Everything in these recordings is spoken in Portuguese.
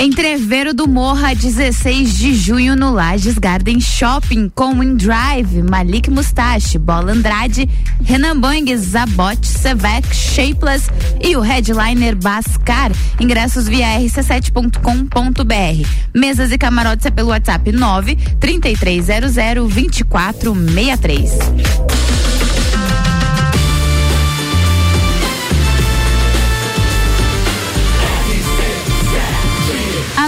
Entreveiro do Morra, 16 de junho no Lages Garden Shopping, com Drive, Malik Mustache, Bola Andrade, Renan Boing, Zabot, Sevec, Shapeless e o headliner Bascar. Ingressos via rc7.com.br. Mesas e camarotes é pelo WhatsApp 9 3300 2463.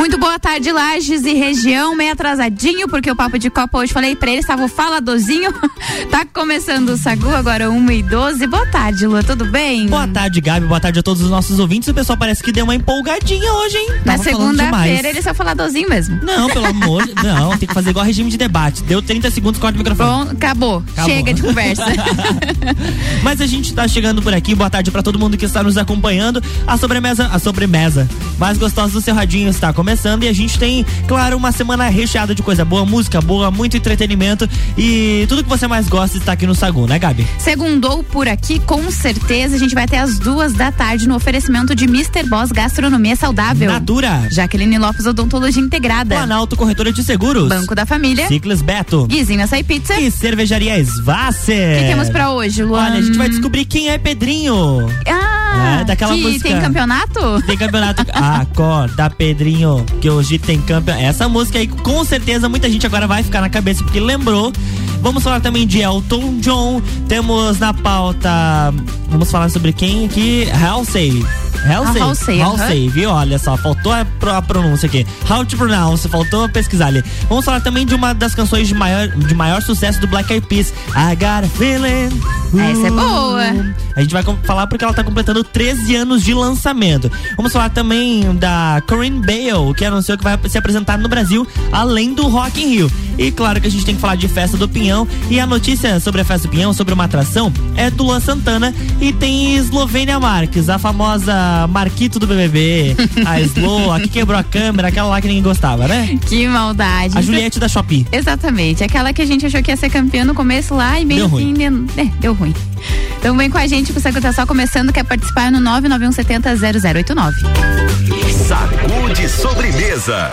Muito boa tarde, Lages e região, meio atrasadinho, porque o Papo de Copa hoje falei pra ele, estava faladorzinho. tá começando o Sagu, agora 1 e 12 Boa tarde, Lu, tudo bem? Boa tarde, Gabi, boa tarde a todos os nossos ouvintes. O pessoal parece que deu uma empolgadinha hoje, hein? Na segunda-feira ele só faladorzinho mesmo. Não, pelo amor de Não, tem que fazer igual regime de debate. Deu 30 segundos, corta o microfone. Bom, acabou. acabou. Chega de conversa. Mas a gente tá chegando por aqui. Boa tarde para todo mundo que está nos acompanhando. A sobremesa, a sobremesa mais gostosa do seu radinho está começando começando e a gente tem, claro, uma semana recheada de coisa boa, música boa, muito entretenimento e tudo que você mais gosta está aqui no Sagu, né, Gabi? Segundou por aqui, com certeza. A gente vai até as duas da tarde no oferecimento de Mr. Boss Gastronomia Saudável. Natura. Jaqueline Lopes Odontologia Integrada. Planalto Corretora de Seguros. Banco da Família. Ciclis Beto. Guizinho Açaí Pizza. E Cervejaria Svasser. O que temos pra hoje, Luan? Olha, a gente vai descobrir quem é Pedrinho. Ah, é, daquela que música. tem campeonato? Tem campeonato. Acorda, Pedrinho que hoje tem campeão. Essa música aí, com certeza, muita gente agora vai ficar na cabeça porque lembrou. Vamos falar também de Elton John. Temos na pauta. Vamos falar sobre quem aqui? Halsey. Halsey. Halsey, Halsey, uh -huh. viu? Olha só, faltou a, a, pronúncia aqui. How to pronounce, faltou pesquisar ali. Vamos falar também de uma das canções de maior, de maior sucesso do Black Eyed Peas, I Got a Feeling. Essa é boa. A gente vai falar porque ela tá completando 13 anos de lançamento. Vamos falar também da Corinne Bale, que anunciou que vai se apresentar no Brasil, além do Rock in Rio. E claro que a gente tem que falar de Festa do Pinhão. E a notícia sobre a Festa do Pinhão, sobre uma atração, é do Luan Santana e tem Eslovênia Marques, a famosa Marquito do BBB, a Slo, a que quebrou a câmera, aquela lá que ninguém gostava, né? Que maldade. A Juliette da Shopee. Exatamente, aquela que a gente achou que ia ser campeã no começo lá e bem deu assim, ruim. É, deu ruim. Então vem com a gente, você que tá só começando, quer participar no 99170 0089. Sacude sobremesa.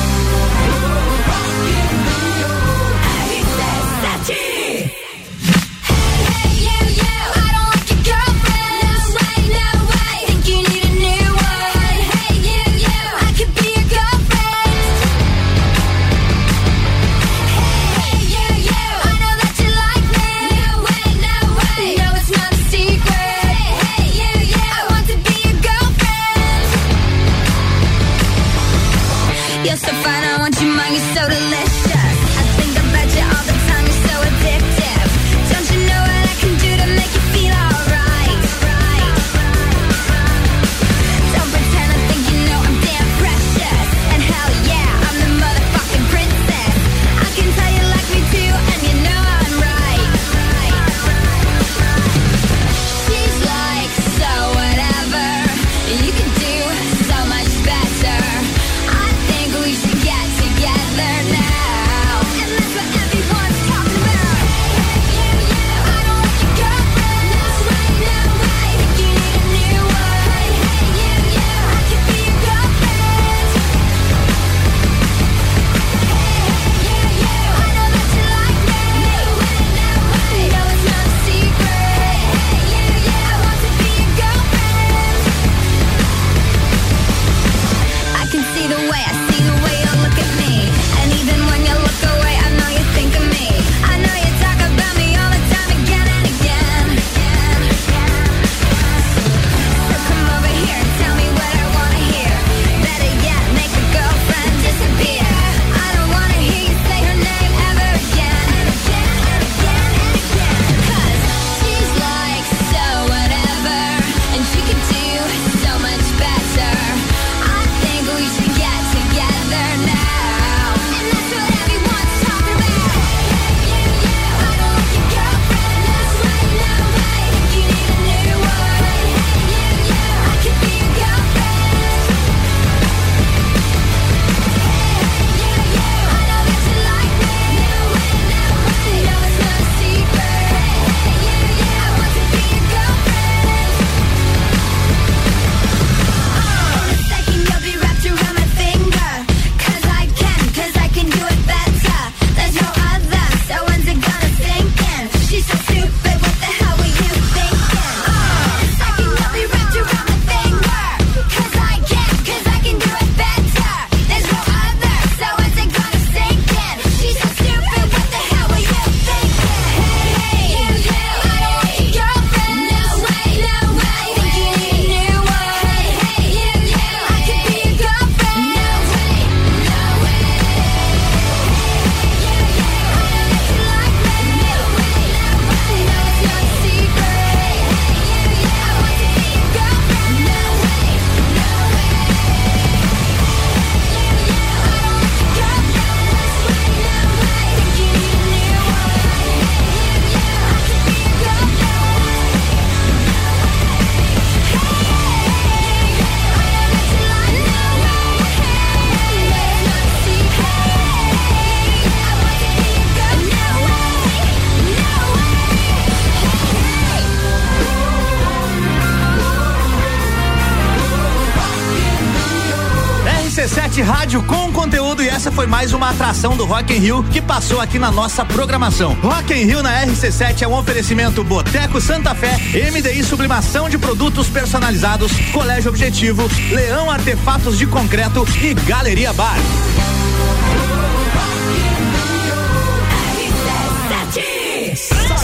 Mais uma atração do Rock in Rio que passou aqui na nossa programação. Rock in Rio na RC7 é um oferecimento Boteco Santa Fé, MDI Sublimação de Produtos Personalizados, Colégio Objetivo, Leão Artefatos de Concreto e Galeria Bar.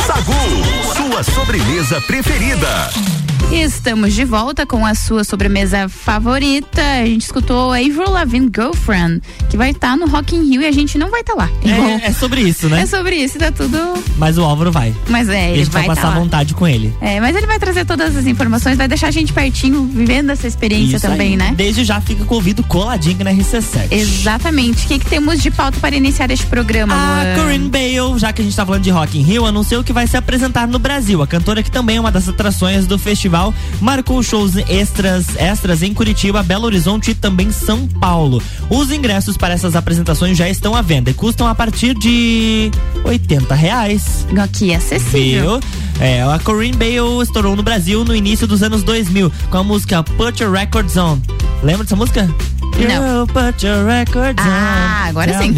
Sagu, sua sobremesa preferida. Estamos de volta com a sua sobremesa favorita. A gente escutou Avril Lavigne Girlfriend, que vai estar tá no Rock in Rio e a gente não vai estar tá lá. É, é, sobre isso, né? É sobre isso, tá tudo. Mas o Álvaro vai. Mas é, ele a gente vai, vai passar tá vontade com ele. É, mas ele vai trazer todas as informações, vai deixar a gente pertinho, vivendo essa experiência isso também, aí. né? Desde já fica com o ouvido coladinho na RC7. Exatamente. O que, que temos de pauta para iniciar este programa? A Corinne Bale, já que a gente tá falando de Rock in Rio, anunciou que vai se apresentar no Brasil. A cantora que também é uma das atrações do festival marcou shows extras, extras em Curitiba, Belo Horizonte e também São Paulo. Os ingressos para essas apresentações já estão à venda e custam a partir de 80 reais. Aqui é acessível. Viu? É, a Corinne Bale estourou no Brasil no início dos anos 2000 com a música Put Your Records On. Lembra dessa música? Não. Ah, agora Tell sim.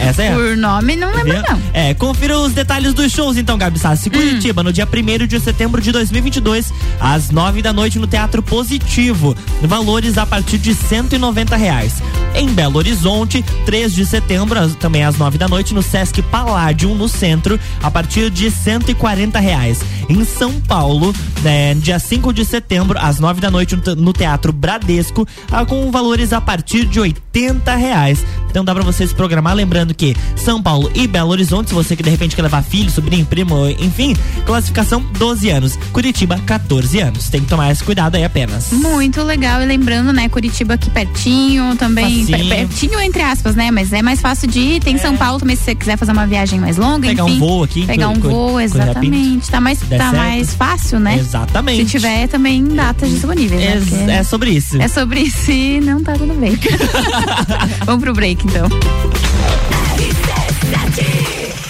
Essa é. Por nome não lembro não. É, confira os detalhes dos shows então, Gabi Sassi. Curitiba, hum. no dia 1 de setembro de 2022, às 9 da noite no Teatro Positivo. Valores a partir de 190 reais. Em Belo Horizonte, 3 de setembro, também às 9 da noite, no Sesc Palladium, no centro, a partir de 140 reais. Em São Paulo, né, dia 5 de setembro, às 9 da noite, no Teatro Bradesco, com valores a partir de 80 reais. Então dá pra vocês programar, lembrando que São Paulo e Belo Horizonte, se você que de repente quer levar filho, sobrinho, primo, enfim, classificação 12 anos. Curitiba, 14 anos. Tem que tomar esse cuidado aí apenas. Muito legal. E lembrando, né, Curitiba aqui pertinho, também. Pertinho, entre aspas, né? Mas é mais fácil de ir. Tem é. São Paulo também, se você quiser fazer uma viagem mais longa. Pegar enfim, um voo aqui. Pegar um voo, exatamente. Tá mais, tá mais fácil, né? Exatamente. Se tiver também datas disponíveis. É, né? é sobre isso. É sobre isso e não tá tudo bem. Vamos pro break então.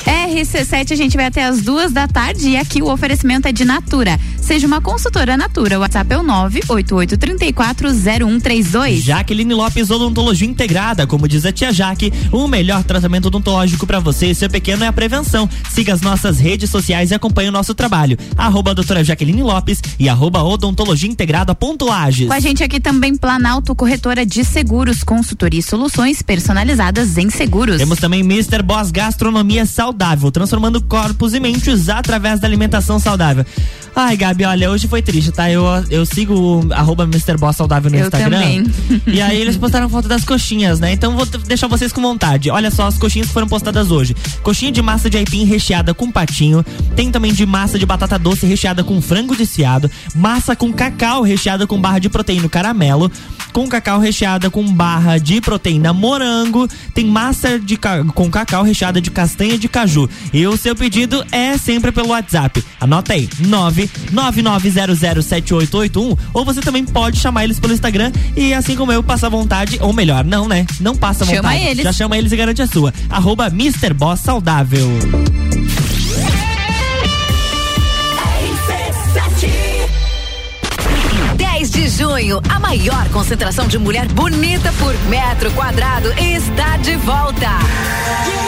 RC7 a gente vai até as duas da tarde e aqui o oferecimento é de Natura. Seja uma consultora Natura. O WhatsApp é o 988340132. Jaqueline Lopes Odontologia Integrada. Como diz a tia Jaque, o melhor tratamento odontológico para você e seu pequeno é a prevenção. Siga as nossas redes sociais e acompanhe o nosso trabalho. Arroba doutora Jaqueline Lopes e arroba odontologia integrada ponto Lages. Com a gente aqui também Planalto Corretora de Seguros, consultoria e soluções personalizadas em seguros. Temos também Mr. Boss Gastronomia Saudável, transformando corpos e mentes através da alimentação saudável. Ai, Gabi, olha, hoje foi triste, tá? Eu, eu sigo o arroba Mr. Boss Saudável no eu Instagram. Também. E aí eles postaram foto das coxinhas, né? Então vou deixar vocês com vontade. Olha só as coxinhas que foram postadas hoje. Coxinha de massa de aipim recheada com patinho. Tem também de massa de batata doce recheada com frango desfiado. Massa com cacau recheada com barra de proteína caramelo. Com cacau recheada com barra de proteína morango. Tem massa de ca... com cacau recheada de castanha de caju. E o seu pedido é sempre pelo WhatsApp. Anota aí, 9 99007881 ou você também pode chamar eles pelo Instagram e assim como eu, passa vontade, ou melhor, não, né? Não passa chama vontade. Eles. Já chama eles e garante a sua. Arroba Mr. Boss Saudável. 10 de junho, a maior concentração de mulher bonita por metro quadrado está de volta. Bailinho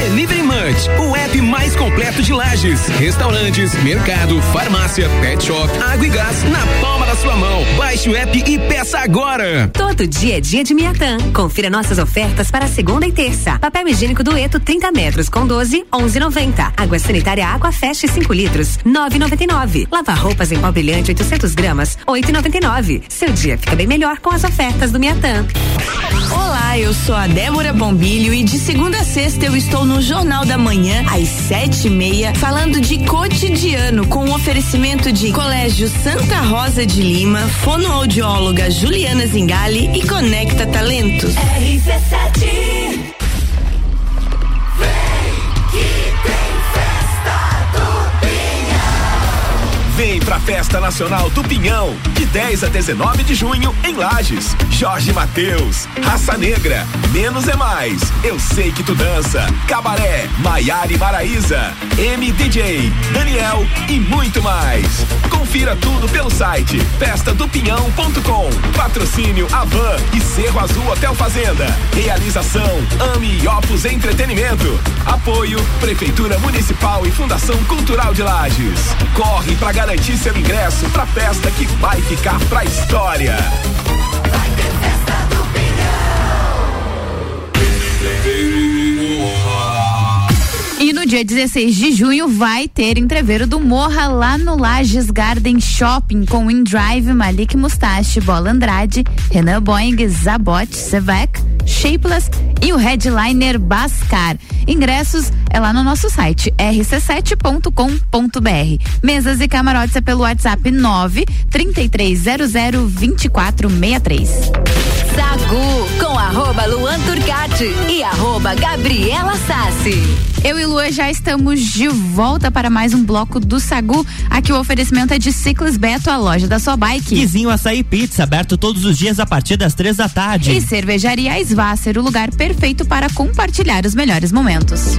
Delivery Munch, o app mais completo de lajes, restaurantes, mercado, farmácia, pet shop, água e gás na palma da sua mão. Baixe o app e peça agora. Todo dia é dia de Miatã. Confira nossas ofertas para segunda e terça. Papel higiênico dueto 30 metros com 12, 11,90. Água sanitária Água Fest 5 litros, 9,99. Lava roupas em pó brilhante 800 gramas, 8,99. Seu dia fica bem melhor com as ofertas do Miatã. Olá, eu sou a Débora Bombilho e de segunda a sexta eu estou no Jornal da Manhã, às sete e meia, falando de cotidiano, com o um oferecimento de Colégio Santa Rosa de Lima, fonoaudióloga Juliana Zingali e Conecta Talentos. RC7 Vem pra Festa Nacional do Pinhão, de 10 a 19 de junho, em Lages. Jorge Mateus, Raça Negra, Menos é Mais, Eu Sei Que Tu Dança, Cabaré, Maiara e Maraíza, MDJ, Daniel e muito mais. Confira tudo pelo site festadopinhão.com. Patrocínio Avan e Cerro Azul Hotel Fazenda. Realização Ame e Opus Entretenimento. Apoio Prefeitura Municipal e Fundação Cultural de Lages. Corre pra garantir garantir seu ingresso pra festa que vai ficar pra história. Vai ter festa do E no dia 16 de junho vai ter entreveiro do Morra lá no Lages Garden Shopping com InDrive, Malik Mustache, Bola Andrade, Renan Boeing, Zabot, Sevec, Shapeless e o headliner Bascar. Ingressos é lá no nosso site rc7.com.br. Mesas e camarotes é pelo WhatsApp 9 3300 2463. Sagu com arroba Luan Turcati e arroba Gabriela Sassi. Eu e Luan já estamos de volta para mais um bloco do Sagu. Aqui o oferecimento é de Ciclis Beto, a loja da sua bike. Vizinho Açaí Pizza, aberto todos os dias a partir das três da tarde. E Cervejaria Svasser, o lugar perfeito para compartilhar os melhores momentos.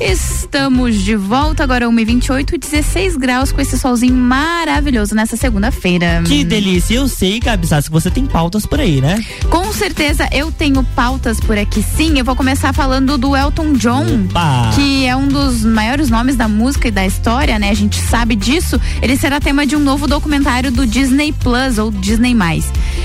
Estamos de volta agora 1h28, 16 graus com esse solzinho maravilhoso nessa segunda-feira. Que delícia! Eu sei, Gabi que você tem pautas por aí, né? Com certeza eu tenho pautas por aqui sim. Eu vou começar falando do Elton John, Opa. que é um dos maiores nomes da música e da história, né? A gente sabe disso. Ele será tema de um novo documentário do Disney Plus ou Disney+.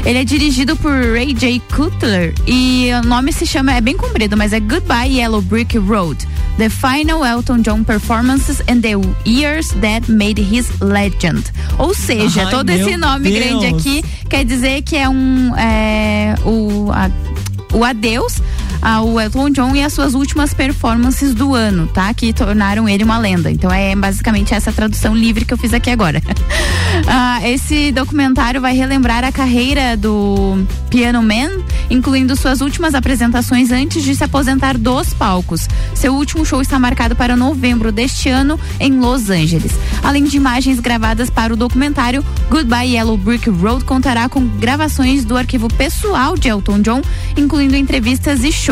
Ele é dirigido por Ray J. Cutler e o nome se chama, é bem comprido, mas é Goodbye Yellow Brick Road. The Final Elton John Performances and the Years That Made His Legend. Ou seja, Ai, todo esse nome Deus. grande aqui quer dizer que é um é, o, a- o adeus ao Elton John e as suas últimas performances do ano, tá? Que tornaram ele uma lenda. Então é basicamente essa tradução livre que eu fiz aqui agora. Ah, esse documentário vai relembrar a carreira do Piano Man, incluindo suas últimas apresentações antes de se aposentar dos palcos. Seu último show está marcado para novembro deste ano em Los Angeles. Além de imagens gravadas para o documentário, Goodbye Yellow Brick Road contará com gravações do arquivo pessoal de Elton John, incluindo entrevistas e shows.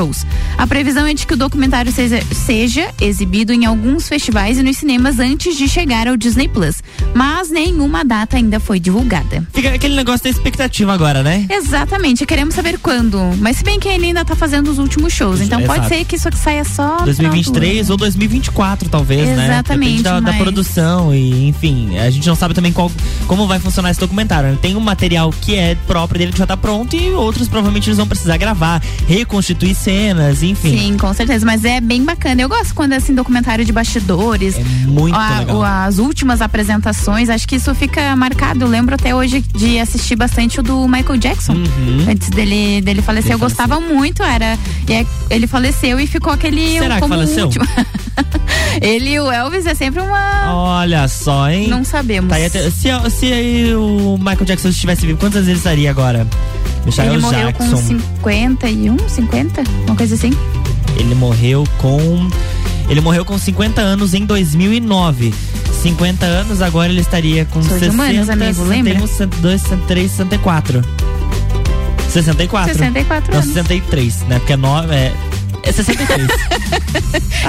A previsão é de que o documentário seja, seja exibido em alguns festivais e nos cinemas antes de chegar ao Disney Plus, mas nenhuma data ainda foi divulgada. Fica aquele negócio da expectativa agora, né? Exatamente, queremos saber quando. Mas se bem que ele ainda tá fazendo os últimos shows, então pode Exato. ser que isso aqui saia só. no 2023 ou 2024, talvez, né? Exatamente, da, da mas- produção e, enfim, a gente não sabe também qual, como vai funcionar esse documentário. né? Tem um material que é próprio dele que já tá pronto e outros provavelmente eles vão precisar gravar, reconstituir cenas, enfim. Sim, com certeza. Mas é bem bacana. Eu gosto quando é assim, documentário de bastidores. É muito a- legal. o- as últimas apresentações, acho que isso fica marcado. Eu lembro até hoje de assistir bastante o do Michael Jackson. Uhum. Antes dele, dele falecer. Ele eu gostava muito, era. e é- ele faleceu e ficou aquele. Será que faleceu? ele e o Elvis é sempre uma. Olha só, hein? Não sabemos. Tá até- se, se aí o Michael Jackson estivesse vivo, quantos anos ele estaria agora? Michael ele morreu Jackson. com 51, 50? Uma coisa assim. Ele morreu com. Ele morreu com 50 anos em 2009. 50 anos, agora ele estaria com Sou de 60, humanas, amigo, lembra? 61, 62, 63, 64. 64? 64 Não, anos. 63, né? Porque é 9. É, é 63. eu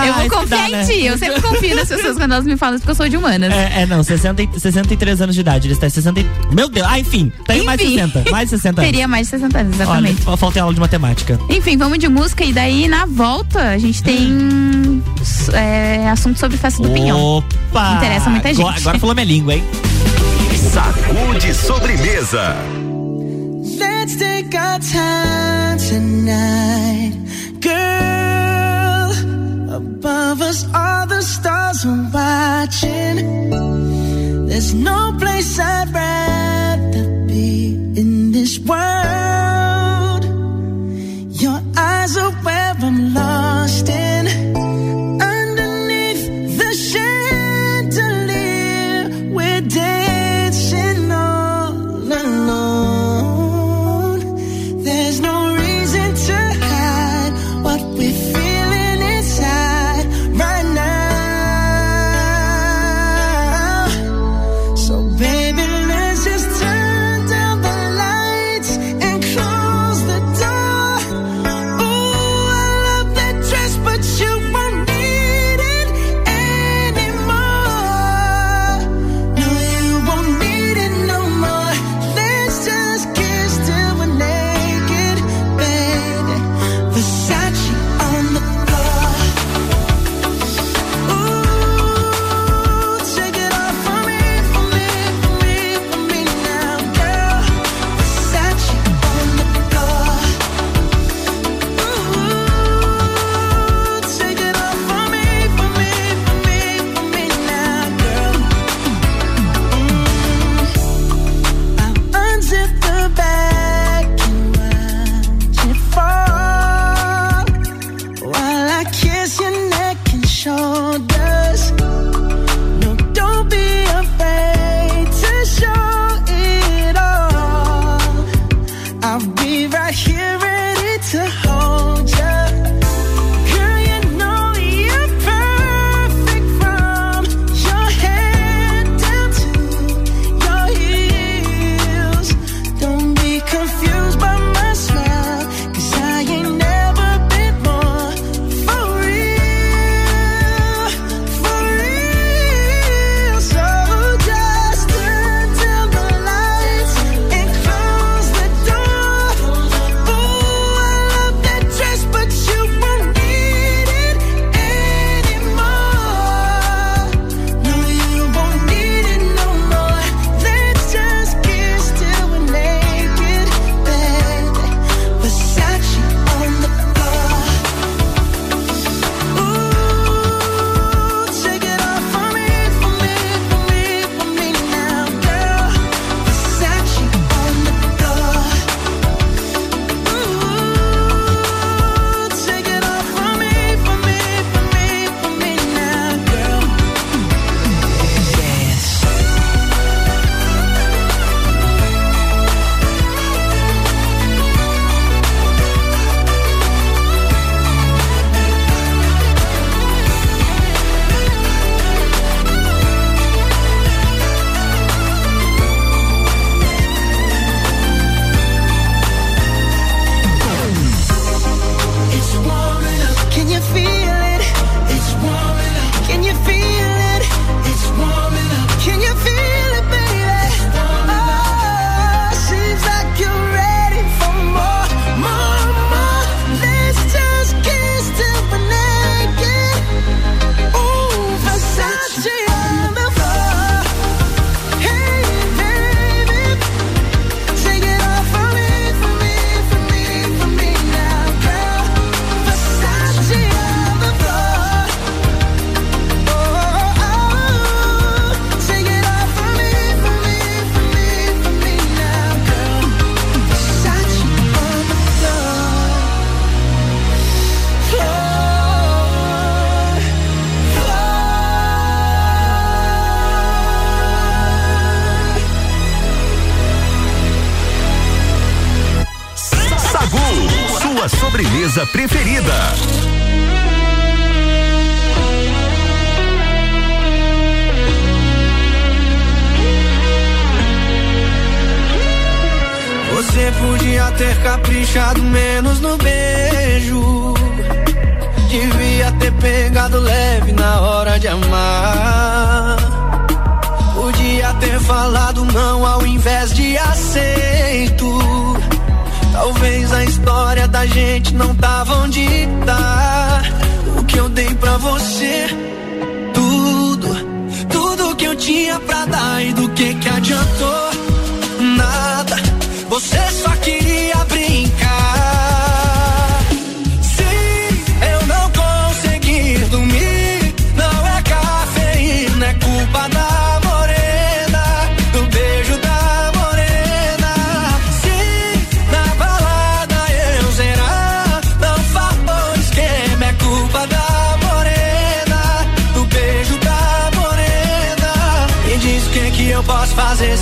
Ah, vou isso confiar dá, em né? ti. Eu sempre confio nas pessoas quando elas me falam isso, porque eu sou de humanas. É, é, não, 60, e- 63 anos de idade. Ele está em 60. e- Meu Deus, ah, enfim, tem mais Enfim. 60. Mais 60 anos. Teria mais de 60 anos, exatamente. Olha, falta aula de matemática. Enfim, vamos de música e daí na volta a gente tem é, assunto sobre festa do Pinhão. Opa! Interessa muita gente. Agora, agora falou minha língua, hein? Sacude sobremesa. Let's take our time tonight, girl. Above us, all the stars are watching. There's no place I'd rather be in falado não ao invés de aceito. Talvez a história da gente não tava onde tá. O que eu dei pra você, tudo, tudo que eu tinha pra dar e do que que adiantou?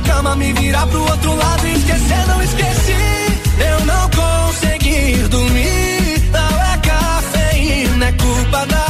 cama, me virar pro outro lado e esquecer, não esqueci. Eu não consegui dormir, não é cafeína, é culpa da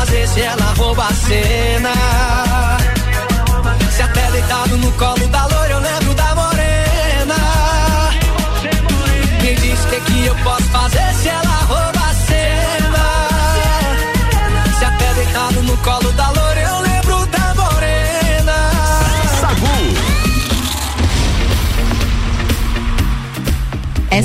fazer se ela rouba a cena.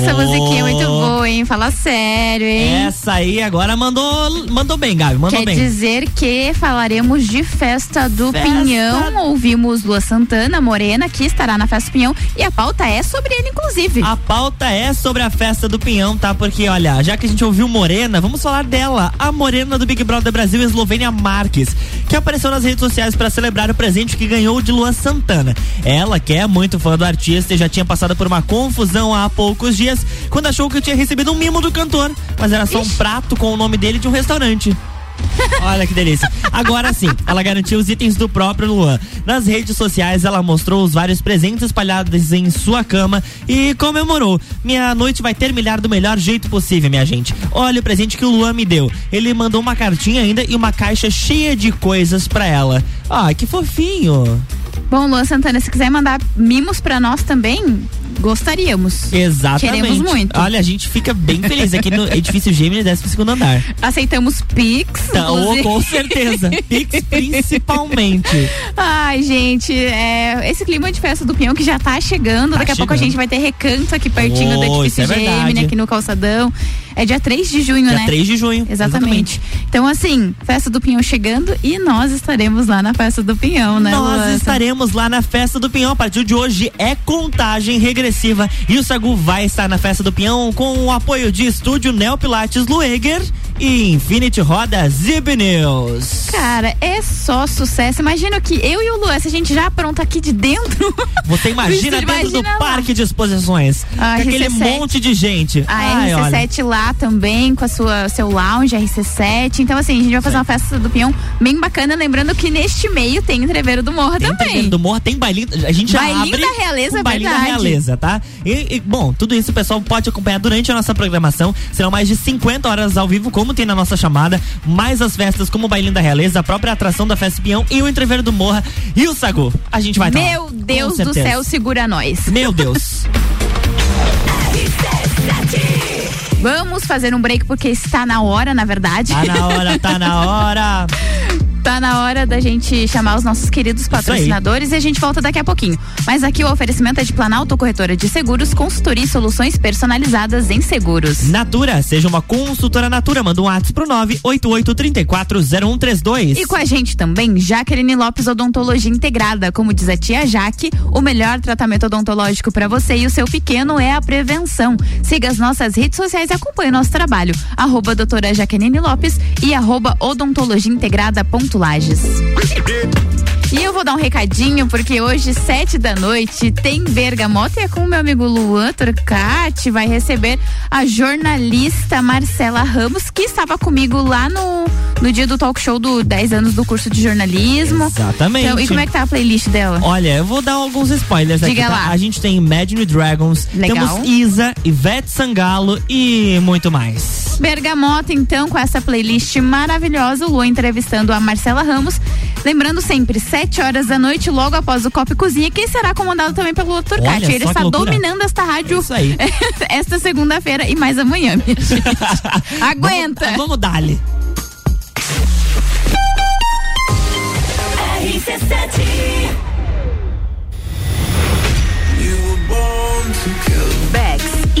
Essa musiquinha é muito boa, hein? Fala sério, hein? Essa aí agora mandou, mandou bem, Gabi, mandou Quer bem. dizer que falaremos de Festa do Festa- Pinhão. Ouvimos Lua Santana, Morena, que estará na Festa do Pinhão. E a pauta é sobre ele, inclusive. A pauta é sobre a festa do Pinhão, tá? Porque, olha, já que a gente ouviu Morena, vamos falar dela, a Morena do Big Brother Brasil, Eslovênia Marques, que apareceu nas redes sociais para celebrar o presente que ganhou de Luan Santana. Ela, que é muito fã do artista e já tinha passado por uma confusão há poucos dias, quando achou que tinha recebido um mimo do cantor, mas era só um prato com o nome dele de um restaurante. Olha que delícia. Agora sim, ela garantiu os itens do próprio Luan. Nas redes sociais, ela mostrou os vários presentes espalhados em sua cama e comemorou. Minha noite vai terminar do melhor jeito possível, minha gente. Olha o presente que o Luan me deu. Ele mandou uma cartinha ainda e uma caixa cheia de coisas pra ela. Ah, que fofinho. Bom, Luan Santana, se quiser mandar mimos pra nós também, gostaríamos. Exatamente. Queremos muito. Olha, a gente fica bem feliz aqui no edifício Gêmeos 12 segundo andar. Aceitamos Pix. Tá, oh, com certeza. Pix principalmente. Ai, gente, é, esse clima de festa do Pinhão que já tá chegando. Tá Daqui a pouco a chegando. gente vai ter recanto aqui pertinho Oh, do isso edifício é. Gemini, aqui no Calçadão. É dia 3 de junho, Dia né? 3 de junho. Exatamente. Então, assim, festa do Pinhão chegando e nós estaremos lá na festa do Pinhão, né? Nós Luan? estaremos lá na festa do Pinhão. A partir de hoje é contagem regressiva. E o Sagu vai estar na festa do Pinhão com o apoio de estúdio Neo Pilates Lueger e Infinity Rodas e Pneus. Cara, é só sucesso. Imagina que eu e o Luan, se a gente já pronto aqui de dentro. Você imagina dentro imagina do lá. parque de exposições. A com aquele RC7. monte de gente. A Ai, olha. RC7 lá também, com a sua seu lounge, RC7. Então, assim, a gente vai fazer uma festa do Pinhão bem bacana. Lembrando que neste meio tem Entreveiro do Morro Tem também. Entreveiro do Morro, tem bailinho. A gente já Bailinho abre da Realeza, com bailinho verdade. da Realeza, tá? E, e, bom, tudo isso o pessoal pode acompanhar durante a nossa programação. Serão mais de 50 horas ao vivo, como tem na nossa chamada. Mais as festas como o Bailinho da Realeza, a própria atração da Festa Pinhão e o Entreveiro do Morra e o Sagu. A gente vai tá lá, Meu com Deus do céu, segura nós. Meu Deus. Vamos fazer um break porque está na hora, na verdade. Tá na hora, tá na hora. Tá na hora da gente chamar os nossos queridos patrocinadores e a gente volta daqui a pouquinho. Mas aqui o oferecimento é de Planalto Corretora de Seguros, consultoria e soluções personalizadas em seguros. Natura, seja uma consultora Natura, manda um WhatsApp pro 988340132. E com a gente também, Jaqueline Lopes Odontologia Integrada. Como diz a tia Jaque, o melhor tratamento odontológico para você e o seu pequeno é a prevenção. Siga as nossas redes sociais e acompanhe o nosso trabalho. Arroba doutora Jaqueline Lopes e arroba odontologia integrada ponto Lages. E eu vou dar um recadinho, porque hoje, sete da noite, tem Bergamota e é com o meu amigo Luan Turcati, vai receber a jornalista Marcela Ramos, que estava comigo lá no, no dia do talk show do 10 anos do curso de jornalismo. Exatamente. Então, e como é que tá a playlist dela? Olha, eu vou dar alguns spoilers aqui. Diga tá? lá. A gente tem Imagine Dragons, Legal. temos Isa, Ivete Sangalo e muito mais. Bergamota, então, com essa playlist maravilhosa, o Luan entrevistando a Marcela Ramos. Lembrando sempre, sete horas da noite, logo após o Copa e Cozinha, que será comandado também pelo Turcati. Olha Ele está dominando esta rádio Isso aí. esta segunda-feira e mais amanhã, minha gente. Aguenta! Vamos, vamos dar-lhe. Bex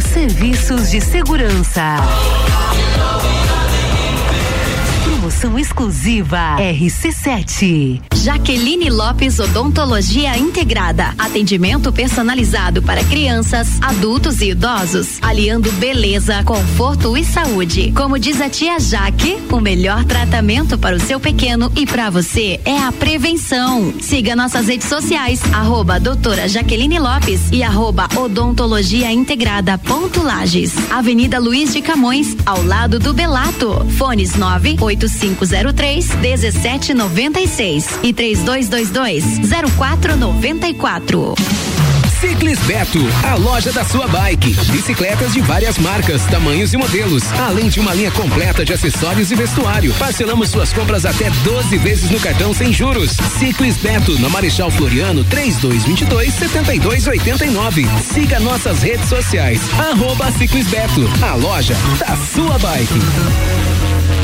Serviços de Segurança. Exclusiva RC7. Jaqueline Lopes Odontologia Integrada. Atendimento personalizado para crianças, adultos e idosos, aliando beleza, conforto e saúde. Como diz a tia Jaque, o melhor tratamento para o seu pequeno e para você é a prevenção. Siga nossas redes sociais, arroba doutora Jaqueline Lopes e arroba odontologia integrada ponto Lages. Avenida Luiz de Camões, ao lado do Belato. Fones 98503 1796 e 3222 0494. Ciclis Beto, a loja da sua bike. Bicicletas de várias marcas, tamanhos e modelos, além de uma linha completa de acessórios e vestuário. Parcelamos suas compras até 12 vezes no cartão sem juros. Ciclis Beto, na Marechal Floriano, 3222 7289. Siga nossas redes sociais. Arroba Ciclis Beto, a loja da sua bike.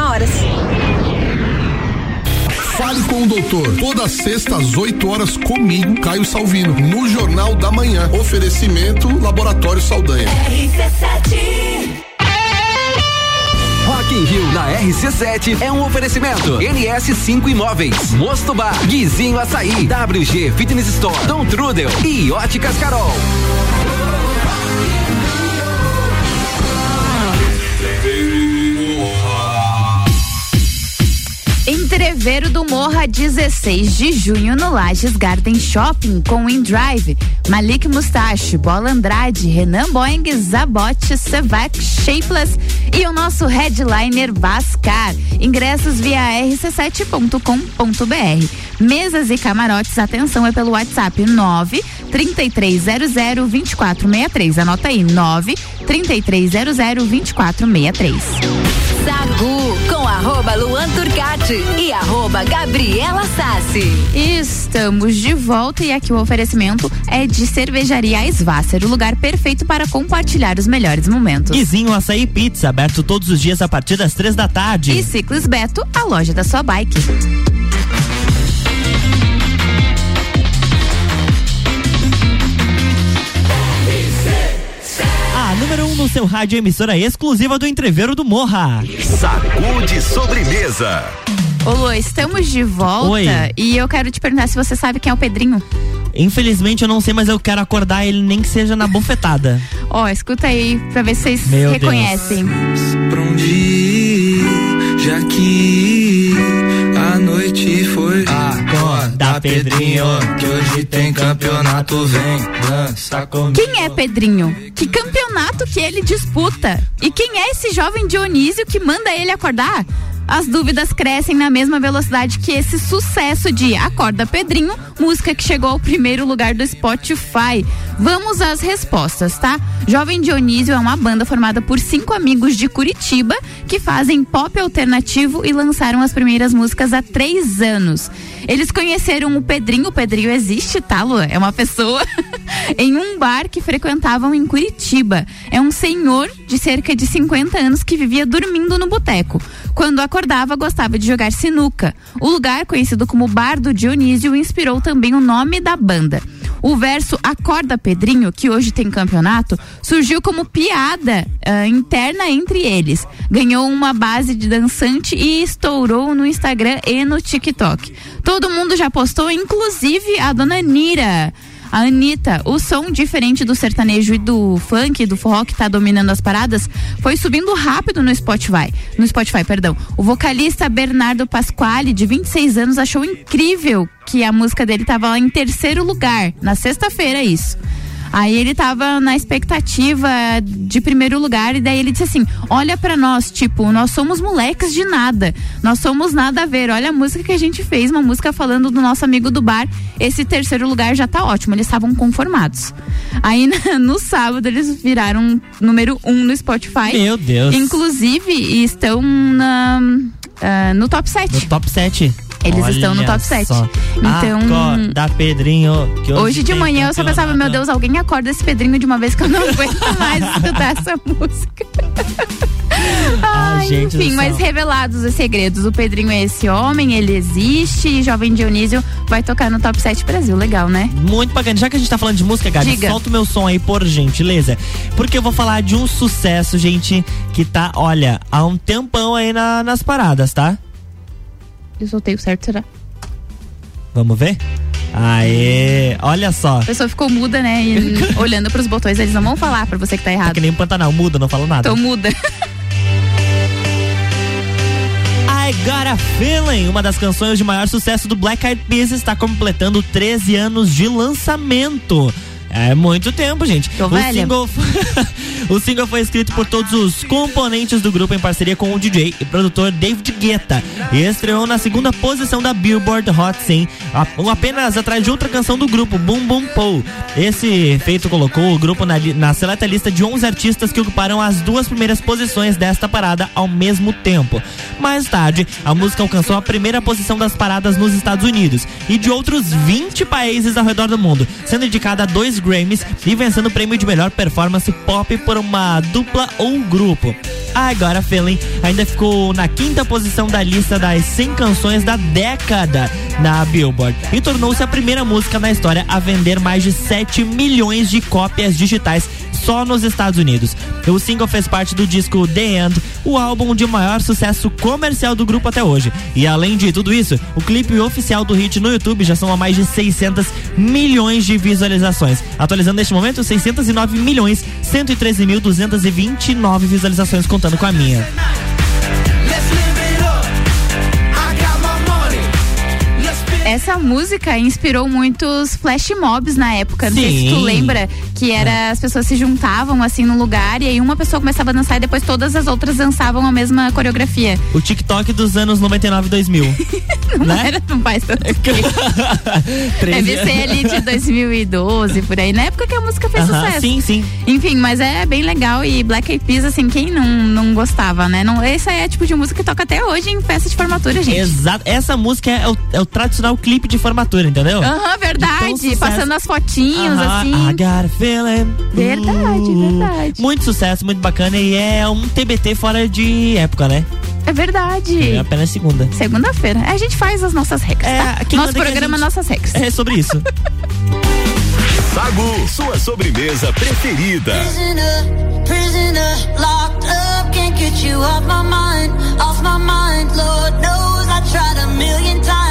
horas. Fale com o doutor. Toda sexta às 8 horas comigo, Caio Salvino, no Jornal da Manhã. Oferecimento Laboratório Saldanha. Rock in Rio na RC7 é um oferecimento. NS5 Imóveis, Mosto Bar, Guizinho Açaí, WG Fitness Store, Dom Trudel e Óticas Carol. Entreveiro do Morra, 16 de junho, no Lages Garden Shopping, com InDrive, Malik Mustache, Bola Andrade, Renan Boeing, Zabote, Sevec, Shapeless e o nosso headliner Vascar. Ingressos via rc7.com.br. Mesas e camarotes, atenção, é pelo WhatsApp 9 3300 2463. Anota aí, 9 3300 2463. Arroba Luan Turcati e arroba Gabriela Sassi. Estamos de volta e aqui o oferecimento é de cervejaria Svasser, o lugar perfeito para compartilhar os melhores momentos. Guizinho Açaí Pizza, aberto todos os dias a partir das três da tarde. E Ciclis Beto, a loja da sua bike. No seu rádio emissora exclusiva do Entreveiro do Morra. Sacude sobremesa. Ô Lu, estamos de volta Oi. e eu quero te perguntar se você sabe quem é o Pedrinho. Infelizmente eu não sei, mas eu quero acordar ele nem que seja na bufetada. Ó, escuta aí pra ver se vocês Meu Deus. reconhecem. Pra onde ir, já que a noite foi. Acorda, Pedrinho, que hoje tem campeonato, vem dança comigo. Quem é Pedrinho? Que campeonato que ele disputa? E quem é esse jovem Dionísio que manda ele acordar? As dúvidas crescem na mesma velocidade que esse sucesso de Acorda Pedrinho, música que chegou ao primeiro lugar do Spotify. Vamos às respostas, tá? Jovem Dionísio é uma banda formada por cinco amigos de Curitiba que fazem pop alternativo e lançaram as primeiras músicas há três anos. Eles conheceram o Pedrinho, o Pedrinho existe, tá, Lu? É uma pessoa, em um bar que frequentavam em Curitiba. É um senhor de cerca de 50 anos que vivia dormindo no boteco. Quando acordava, gostava de jogar sinuca. O lugar, conhecido como Bar do Dionísio, inspirou também o nome da banda. O verso Acorda Pedrinho, que hoje tem campeonato, surgiu como piada ah, interna entre eles. Ganhou uma base de dançante e estourou no Instagram e no TikTok. Todo mundo já postou, inclusive a dona Nira. A Anitta, o som diferente do sertanejo e do funk, do forró que tá dominando as paradas, foi subindo rápido no Spotify. No Spotify, perdão. O vocalista Bernardo Pasquale, de 26 anos, achou incrível que a música dele tava lá em terceiro lugar, na sexta-feira, isso. Aí ele tava na expectativa de primeiro lugar e daí ele disse assim: "Olha pra nós, tipo, nós somos moleques de nada. Nós somos nada a ver. Olha a música que a gente fez, uma música falando do nosso amigo do bar. Esse terceiro lugar já tá ótimo. Eles estavam conformados. Aí no sábado eles viraram número um no Spotify. Meu Deus. Inclusive estão na, ah, no top 7. No top 7. Eles estão no top 7. Só. Então- Acorda, Pedrinho. Hoje, Hoje de manhã eu só pensava, meu. Deus, alguém acorda esse Pedrinho de uma vez que eu não aguento mais escutar essa música. Ai, gente do enfim, mas revelados os segredos. O Pedrinho é esse homem, ele existe e Jovem Dionísio vai tocar no Top 7 Brasil. Legal, né? Muito bacana. Já que a gente tá falando de música, Gabi, Diga. solta o meu som aí, por gentileza. Porque eu vou falar de um sucesso, gente, que tá, olha, há um tempão aí na- nas paradas, tá? Soltei o certo, será? Vamos ver? Aê, olha só. A pessoa ficou muda, né? E olhando pros botões, eles não vão falar pra você que tá errado. que nem um Pantanal, muda, não falo nada. Então muda. I Got a Feeling, uma das canções de maior sucesso do Black Eyed Peas, está completando 13 anos de lançamento. É muito tempo, gente. Tô o velha. single, o single foi escrito por todos os componentes do grupo em parceria com o DJ e produtor David Guetta e estreou na segunda posição da Billboard Hot 100, a- apenas atrás de outra canção do grupo, Boom Boom Pow. Esse feito colocou o grupo na, na seleta lista de 11 artistas que ocuparam as duas primeiras posições desta parada ao mesmo tempo. Mais tarde, a música alcançou a primeira posição das paradas nos Estados Unidos e de outros 20 países ao redor do mundo, sendo indicada a dois Grammys e vencendo o prêmio de melhor performance pop por uma dupla ou grupo. Agora Feeling ainda ficou na quinta posição da lista das 100 canções da década na Billboard e tornou-se a primeira música na história a vender mais de 7 milhões de cópias digitais só nos Estados Unidos. O single fez parte do disco The End, o álbum de maior sucesso comercial do grupo até hoje. E além de tudo isso, o clipe oficial do hit no YouTube já são a mais de 600 milhões de visualizações. Atualizando neste momento, 609 milhões 113 mil 229 visualizações contando com a minha. Essa música inspirou muitos flash mobs na época. Não sei se tu Sim. lembra que era as pessoas se juntavam assim num lugar e aí uma pessoa começava a dançar e depois todas as outras dançavam a mesma coreografia. O TikTok dos anos 99 e 2000. Não Né? era, não faz tanto tempo. 13 Deve ser ali de 2012, por aí. Na época que a música fez Aham, sucesso. sim, sim. Enfim, mas é bem legal e Black Eyed Peas, assim, quem não, não gostava, né? Não, esse aí é tipo de música que toca até hoje em festa de formatura, gente. Exato. Essa música é o, é o tradicional clipe de formatura, entendeu? Aham, verdade. Passando as fotinhos, Aham, assim. I got a feeling. Verdade, Uh, verdade. Muito sucesso, muito bacana e é um TBT fora de época, né? É verdade. É apenas segunda. Segunda-feira. A gente faz as nossas regras, tá? quem Nosso a programa, gente- nossas regras. É sobre isso. Sagu, sua sobremesa preferida. Prisoner, prisoner, locked up, can't get you off my mind, off my mind. Lord knows I tried a million times,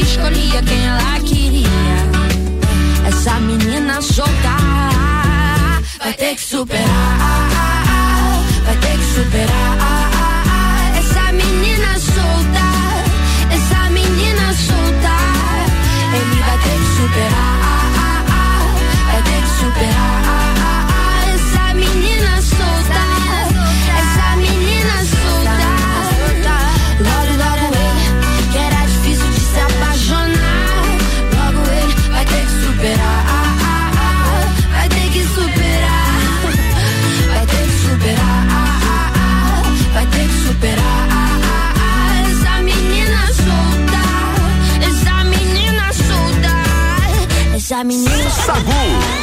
Escolhia quem ela queria. Essa menina solta vai ter que superar, vai ter que superar. Menina solta.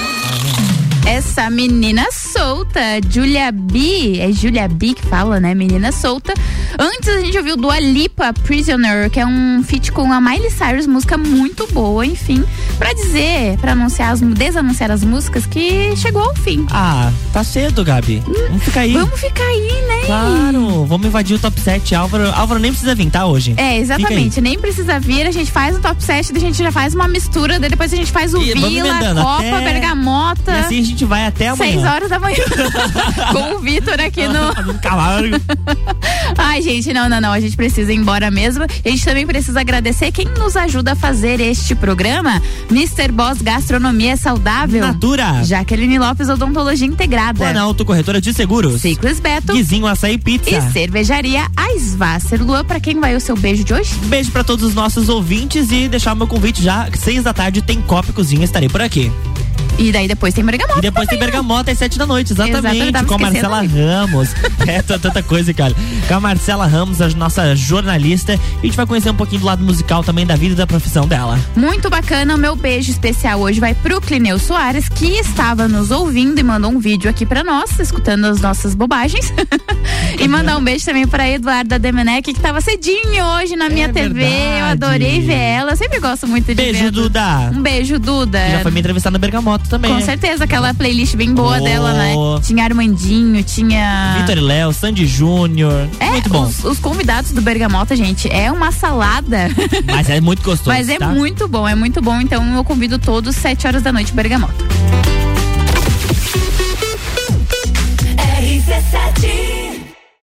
Essa menina solta, Julia B, é Julia B que fala, né? Menina solta. Antes a gente ouviu Dua Lipa Prisoner, que é um feat com a Miley Cyrus, música muito boa, enfim, Pra dizer, pra anunciar as, desanunciar as músicas que chegou ao fim. Ah, tá cedo, Gabi. Vamos ficar aí. Vamos ficar aí, né? Claro, vamos invadir o top 7. Álvaro, Álvaro nem precisa vir, tá, hoje? É, exatamente. Nem precisa vir, a gente faz o top 7, daí a gente já faz uma mistura, depois a gente faz o E Vila, Copa, até- Bergamota. E assim a gente vai até amanhã. Seis horas da manhã. Com o Vitor aqui no. Camargo. Ai, gente, não, não, não. A gente precisa ir embora mesmo. A gente também precisa agradecer quem nos ajuda a fazer este programa. Mr. Boss Gastronomia Saudável. Natura. Jaqueline Lopes Odontologia Integrada. Planalto Corretora de Seguros. Ciclos Beto. Guizinho Açaí Pizza. E cervejaria Aisvasser. Luan, pra quem vai o seu beijo de hoje? Beijo pra todos os nossos ouvintes e deixar o meu convite já. Seis da tarde tem Copa Cozinha, estarei por aqui. E daí depois tem Bergamota. E depois tem Bergamota às sete da noite, exatamente. Eu tava com a Marcela. Ramos. É tanta coisa, cara. Com a Marcela Ramos, a nossa jornalista. E a gente vai conhecer um pouquinho do lado musical também da vida e da profissão dela. Muito bacana, o meu beijo especial hoje vai pro Clineu Soares, que estava nos ouvindo e mandou um vídeo aqui pra nós, escutando as nossas bobagens. e mandar um beijo também pra Eduarda Demenec, que tava cedinho hoje na minha TV. Eu É verdade. adorei ver ela. Eu sempre gosto muito de Beijo, ver. Du- Duda. Um beijo, Duda. Já foi me entrevistar no Bergamota também. Com né? certeza, aquela playlist bem boa oh. dela, né? Tinha Armandinho, tinha. Vitor Léo, Sandy Júnior. É, muito bom. Os, os, convidados do Bergamota, gente, é uma salada. Mas é muito gostoso. Mas é tá? muito bom, é muito bom. Então eu convido todos, 7 horas da noite, Bergamota. RC7